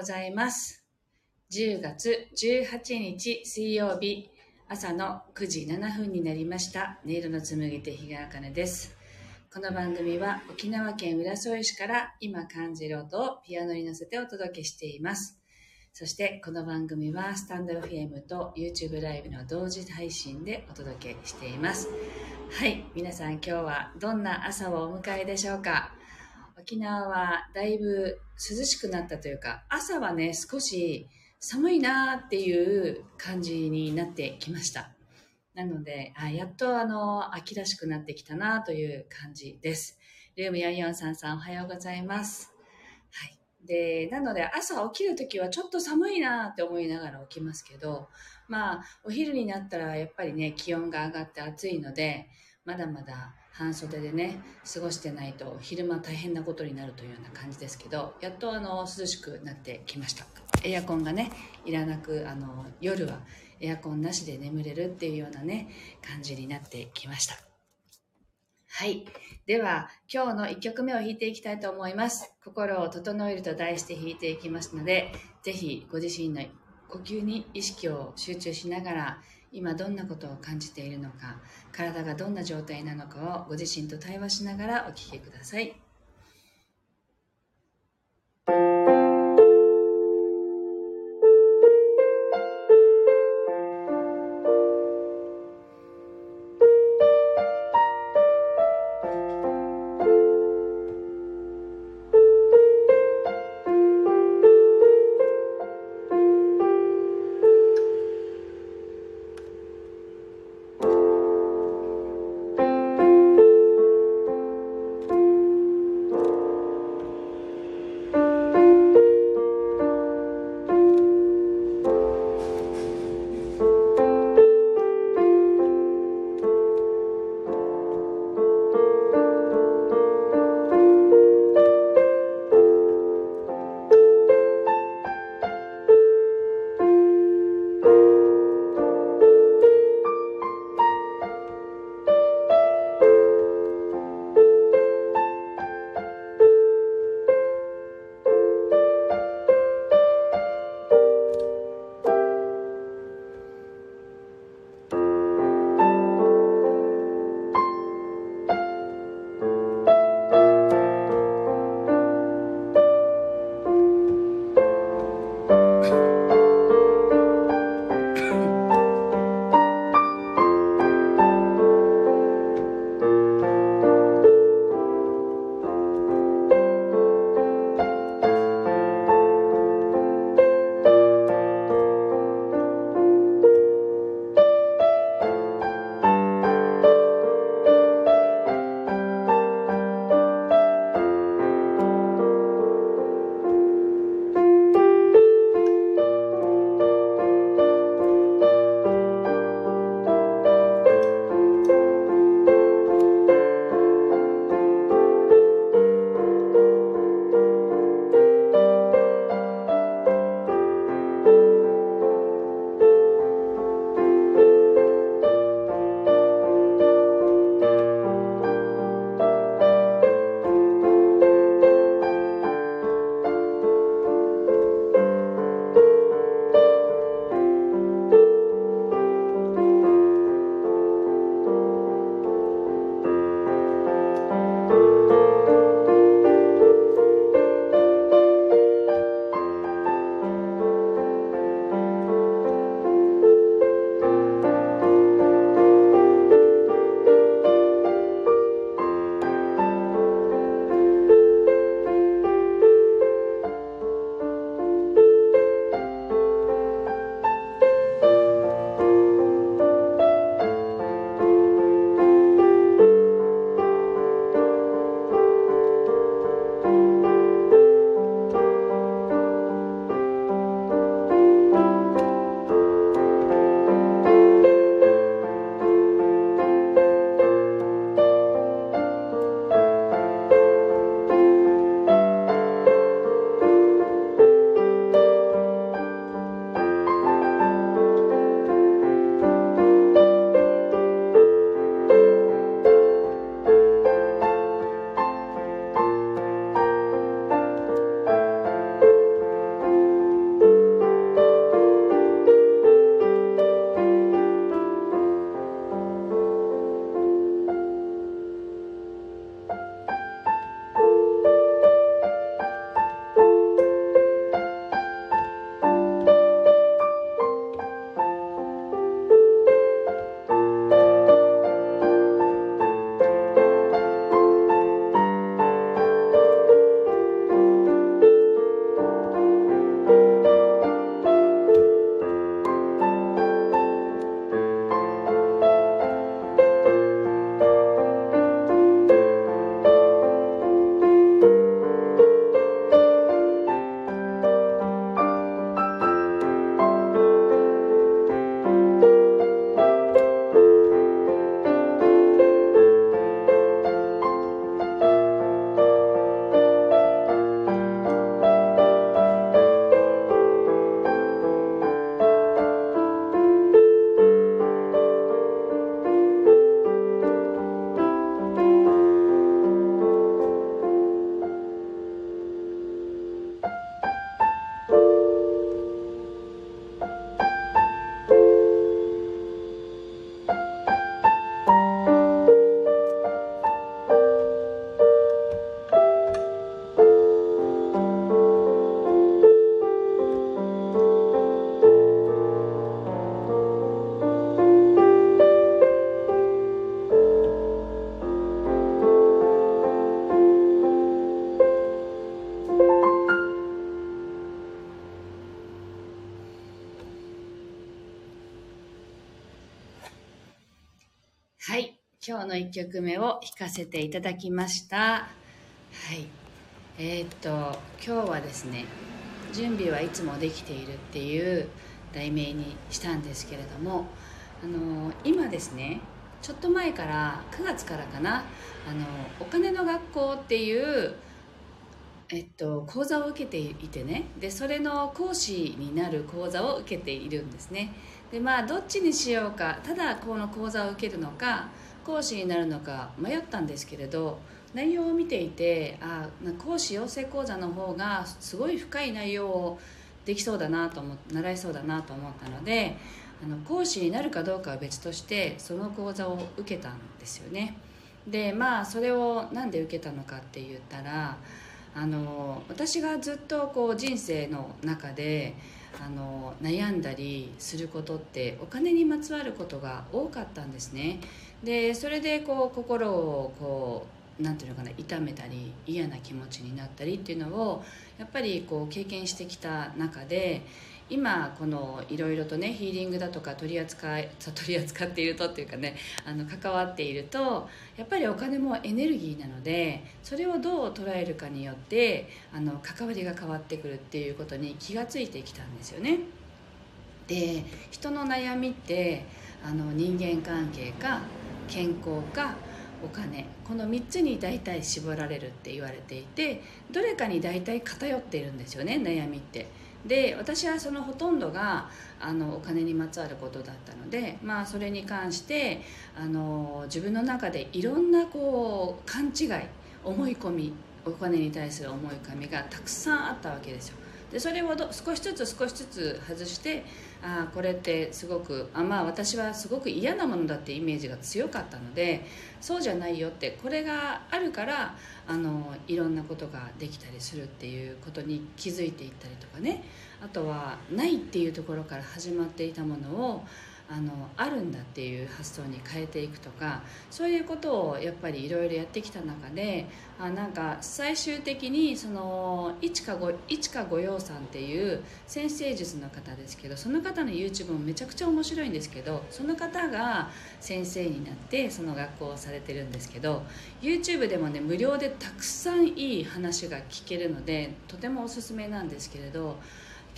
ございます。10月18日水曜日朝の9時7分になりました。音色の紡ぎ手日川茜です。この番組は沖縄県浦添市から今感じる音をピアノに乗せてお届けしています。そしてこの番組はスタンド FM と YouTube ライブの同時配信でお届けしています。はい、皆さん今日はどんな朝をお迎えでしょうか？沖縄はだいぶ涼しくなったというか朝はね少し寒いなーっていう感じになってきました。なのであやっとあの秋らしくなってきたなという感じです。ルーム4433おはようございます。はい。でなので朝起きるときはちょっと寒いなって思いながら起きますけどまあお昼になったらやっぱりね気温が上がって暑いのでまだまだ半袖でね過ごしてないと昼間大変なことになるというような感じですけどやっとあの涼しくなってきました。エアコンがねいらなくあの夜はエアコンなしで眠れるっていうようなね感じになってきました。はい。では今日の1曲目を弾いていきたいと思います。心を整えると題して弾いていきますのでぜひご自身の呼吸に意識を集中しながら今どんなことを感じているのか体がどんな状態なのかをご自身と対話しながらお聞きください。今日の1曲目を弾かせていただきました。はい。えー、っと今日はですね「準備はいつもできている」っていう題名にしたんですけれどもあの今ですねちょっと前から9月からかなあのお金の学校っていうえっと、講座を受けていてねでそれの講師になる講座を受けているんですね。でまあどっちにしようかただこの講座を受けるのか講師になるのか迷ったんですけれど内容を見ていてあ講師養成講座の方がすごい深い内容をできそうだなと思習いそうだなと思ったのであの講師になるかどうかは別としてその講座を受けたんですよね。でまあそれを何で受けたのかって言ったらあの私がずっとこう人生の中であの悩んだりすることってお金にまつわることが多かったんですね。でそれでこう心をこうなんていうのかな痛めたり嫌な気持ちになったりっていうのをやっぱりこう経験してきた中で今このいろいろとねヒーリングだとか取り扱い取り扱っているとっていうかねあの関わっているとやっぱりお金もエネルギーなのでそれをどう捉えるかによってあの関わりが変わってくるっていうことに気がついてきたんですよね。で人の悩みってあの人間関係か健康かお金。この3つに大体絞られるって言われていてどれかに大体偏っているんですよね悩みって。で私はそのほとんどがあのお金にまつわることだったので、まあ、それに関してあの自分の中でいろんなこう勘違い思い込みお金に対する思い込みがたくさんあったわけですよ。でそれを少しずつ少しずつ外してあこれってすごくあまあ私はすごく嫌なものだってイメージが強かったのでそうじゃないよってこれがあるからあのいろんなことができたりするっていうことに気づいていったりとかね。あとはないっていうところから始まっていたものをあのあるんだっていう発想に変えていくとかそういうことをやっぱりいろいろやってきた中であなんか最終的にその一かご一かご陽さんっていう先生術の方ですけどその方の YouTube もめちゃくちゃ面白いんですけどその方が先生になってその学校をされてるんですけど YouTube でもね無料でたくさんいい話が聞けるのでとてもおすすめなんですけれど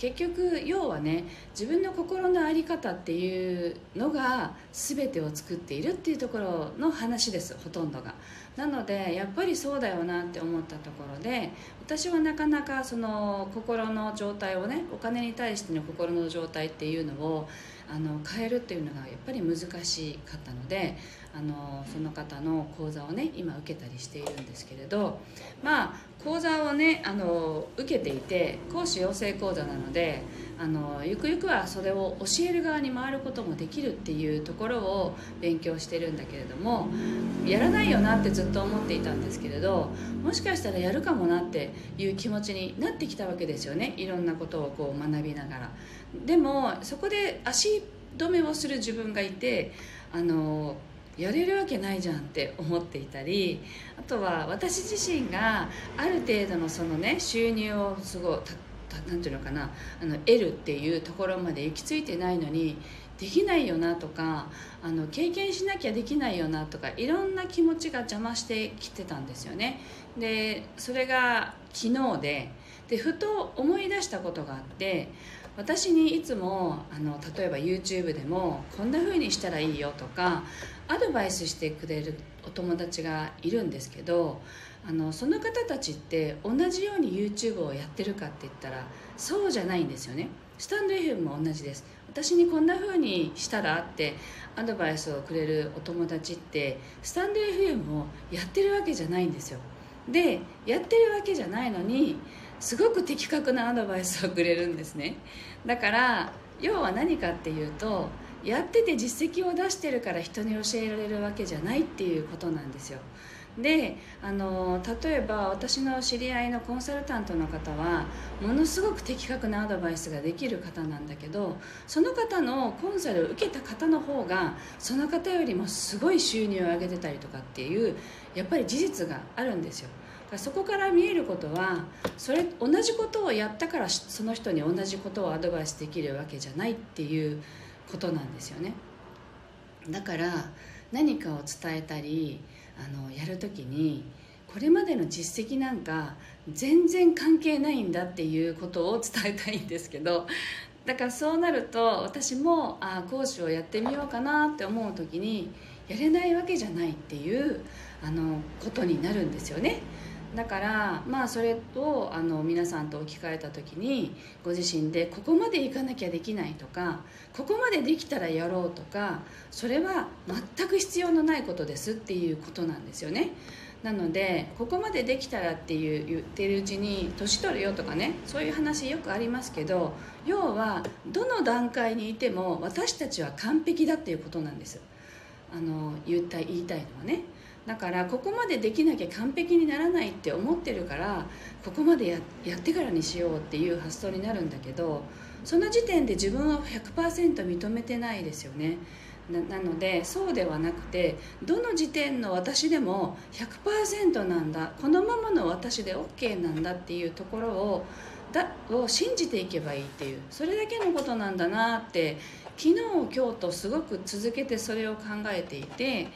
結局要はね自分の心の在り方っていうのが全てを作っているっていうところの話ですほとんどが。なのでやっぱりそうだよなって思ったところで私はなかなかその心の状態をねお金に対しての心の状態っていうのをあの変えるっていうのがやっぱり難しかったのであのその方の講座をね今受けたりしているんですけれどまあ講座をねあの受けていて講師養成講座なのであのゆくゆくはそれを教える側に回ることもできるっていうところを勉強してるんだけれどもやらないよなってずっと思っていたんですけれどもしかしたらやるかもなっていう気持ちになってきたわけですよねいろんなことをこう学びながら。でもそこで足止めをする自分がいてあのやれるわけないじゃんって思っていたりあとは私自身がある程度のそのね収入をすごい何ていうのかなあの得るっていうところまで行き着いてないのにできないよなとかあの経験しなきゃできないよなとかいろんな気持ちが邪魔してきてたんですよね。でそれが昨日ででふと思い出したことがあって私にいつもあの例えば YouTube でもこんな風にしたらいいよとかアドバイスしてくれるお友達がいるんですけどあのその方たちって同じように YouTube をやってるかって言ったらそうじゃないんですよね。スタンド FM も同じです。私にこんな風にしたらってアドバイスをくれるお友達ってスタンド FM をやってるわけじゃないんですよ。でやってるわけじゃないのにすごく的確なアドバイスをくれるんですね。だから要は何かっていうとやってて実績を出してるから人に教えられるわけじゃないっていうことなんですよ。であの例えば私の知り合いのコンサルタントの方はものすごく的確なアドバイスができる方なんだけどその方のコンサルを受けた方の方がその方よりもすごい収入を上げてたりとかっていうやっぱり事実があるんですよ。そこから見えることはそれ同じことをやったからその人に同じことをアドバイスできるわけじゃないっていうことなんですよね。だから何かを伝えたりあのやる時にこれまでの実績なんか全然関係ないんだっていうことを伝えたいんですけどだからそうなると私もあ講師をやってみようかなって思う時にやれないわけじゃないっていうあのことになるんですよね。だからまあそれとあの皆さんと置き換えた時にご自身でここまでいかなきゃできないとかここまでできたらやろうとかそれは全く必要のないことですっていうことなんですよね。なのでここまでできたらっていう言ってるうちに年取るよとかねそういう話よくありますけど要はどの段階にいても私たちは完璧だっていうことなんです。あの言いた言いたいのはね。だからここまでできなきゃ完璧にならないって思ってるからここまでややってからにしようっていう発想になるんだけどその時点で自分は100%認めてないですよね。ななのでそうではなくてどの時点の私でも100%なんだこのままの私で OK なんだっていうところをだを信じていけばいいっていうそれだけのことなんだなって昨日今日とすごく続けてそれを考えていて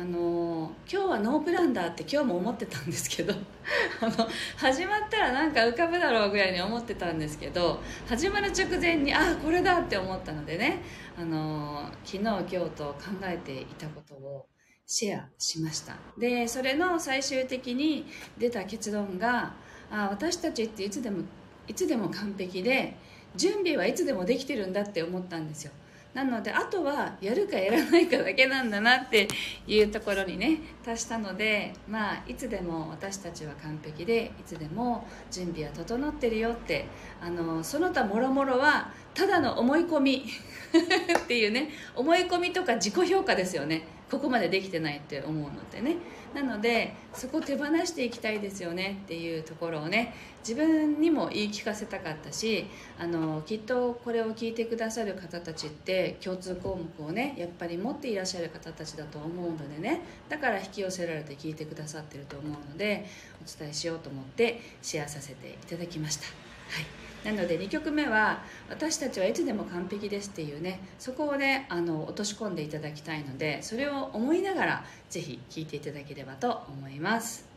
あの今日はノープランだって今日も思ってたんですけど あの始まったらなんか浮かぶだろうぐらいに思ってたんですけど始まる直前にああこれだって思ったのでねあの昨日今日と考えていたことをシェアしました。でそれの最終的に出た結論があ私たちっていつでもいつでも完璧で準備はいつでもできてるんだって思ったんですよ。なのであとはやるかやらないかだけなんだなっていうところにね達したのでまあいつでも私たちは完璧でいつでも準備は整ってるよってあのその他もろもろはただの思い込み。っていうね。思い込みとか自己評価ですよね。ここまでできてないって思うのってね。なのでそこ手放していきたいですよね。っていうところをね。自分にも言い聞かせたかったしあのきっとこれを聞いてくださる方たちって共通項目をねやっぱり持っていらっしゃる方たちだと思うのでね。だから引き寄せられて聞いてくださってると思うのでお伝えしようと思ってシェアさせていただきました。はい。なので2曲目は私たちはいつでも完璧ですっていうねそこをねあの落とし込んでいただきたいのでそれを思いながら是非聴いていただければと思います。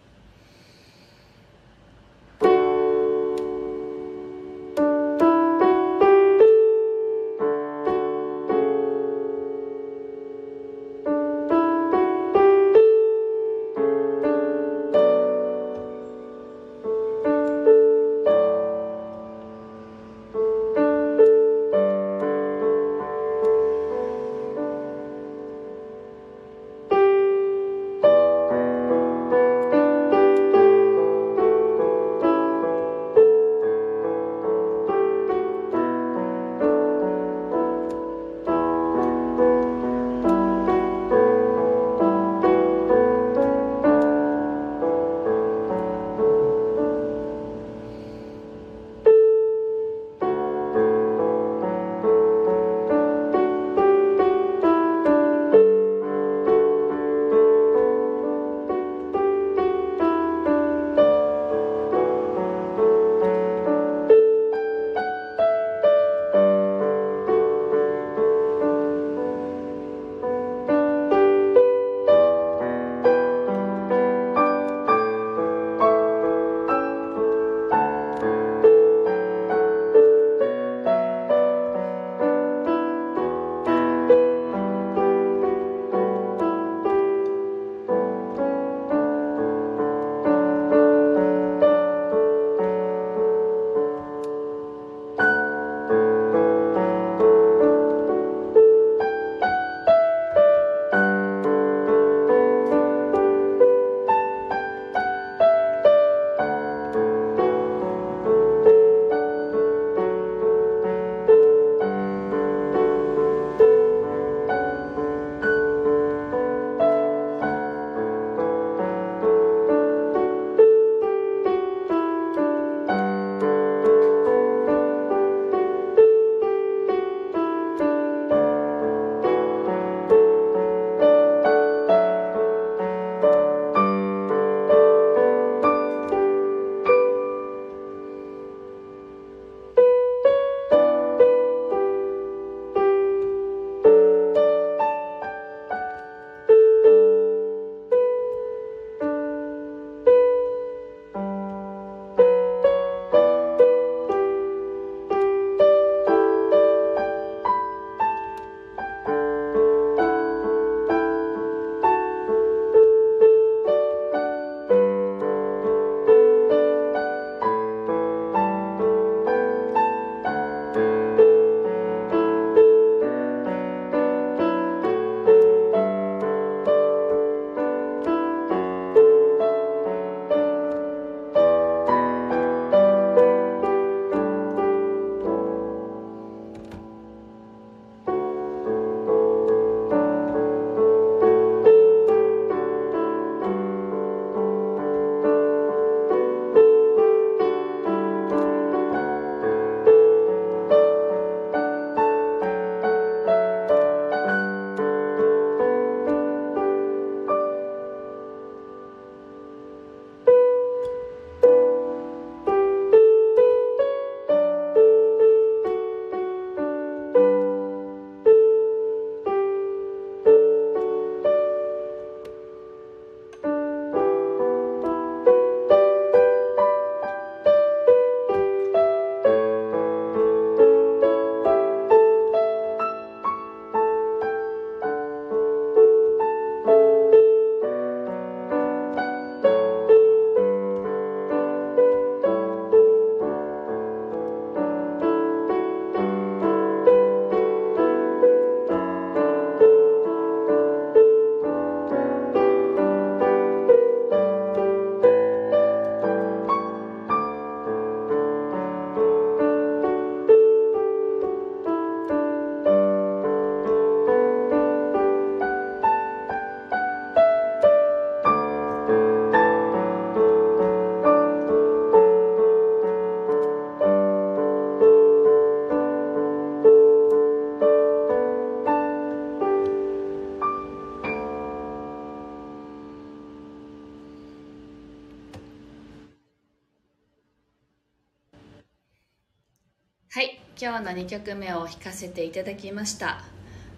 はい今日の2曲目を弾かせていただきました。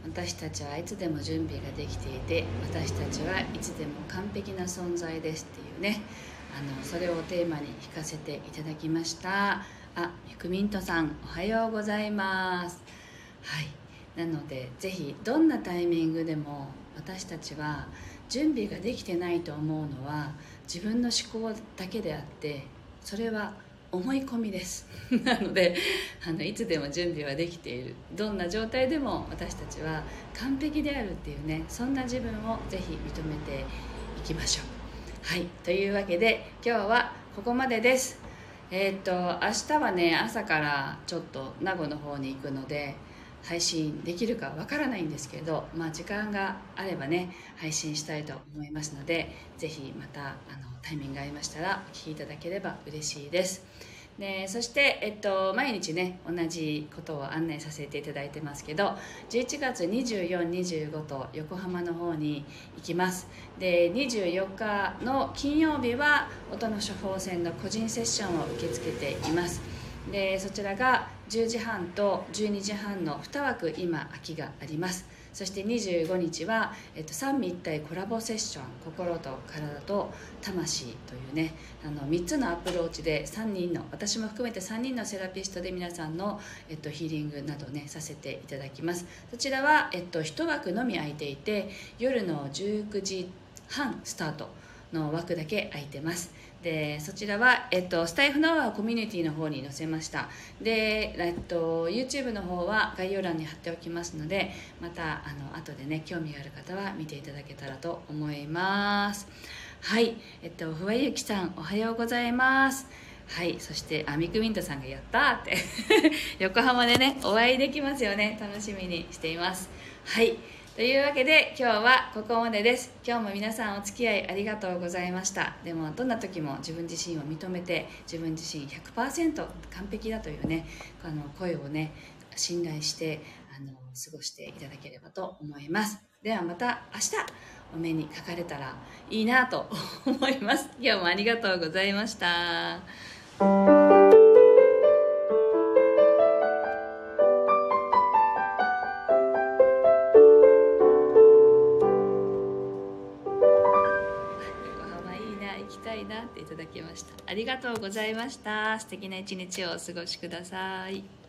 私たちはいつでも準備ができていて私たちはいつでも完璧な存在ですっていうね。あのそれをテーマに弾かせていただきました。あゆくみんとさんおはようございます。はいなのでぜひどんなタイミングでも私たちは準備ができてないと思うのは自分の思考だけであってそれは思い込みです。なのであのいつでも準備はできている。どんな状態でも私たちは完璧であるっていうねそんな自分をぜひ認めていきましょう。はい。というわけで今日はここまでです。えー、っと明日はね朝からちょっと名護の方に行くので配信できるかわからないんですけど、まあ、時間があればね配信したいと思いますのでぜひまたあのタイミングが合いましたらお聴きいただければ嬉しいです。でそして、えっと、毎日ね同じことを案内させていただいてますけど11月2425と横浜の方に行きます。で24日の金曜日は音の処方箋の個人セッションを受け付けています。でそちらが10時半と12時半の2枠今空きがあります。そして25日は、えっと、三位一体コラボセッション心と体と魂というねあの3つのアプローチで3人の私も含めて3人のセラピストで皆さんの、えっと、ヒーリングなどねさせていただきます。そちらは、えっと、1枠のみ空いていて夜の19時半スタートの枠だけ空いてます。でそちらは、えっと、スタイフのコミュニティの方に載せました。で、えっと、YouTube の方は概要欄に貼っておきますのでまたあの後でね興味がある方は見ていただけたらと思います。はいえっとふわゆきさんおはようございます。はいそしてあみくミントさんがやったって。横浜でねお会いできますよね。楽しみにしています。はい。というわけで今日はここまでです。今日も皆さんお付き合いありがとうございました。でもどんな時も自分自身を認めて自分自身100%完璧だというねあの声をね信頼してあの過ごしていただければと思います。ではまた明日お目にかかれたらいいなと思います。今日もありがとうございました。がとうございました。素敵な一日をお過ごしください。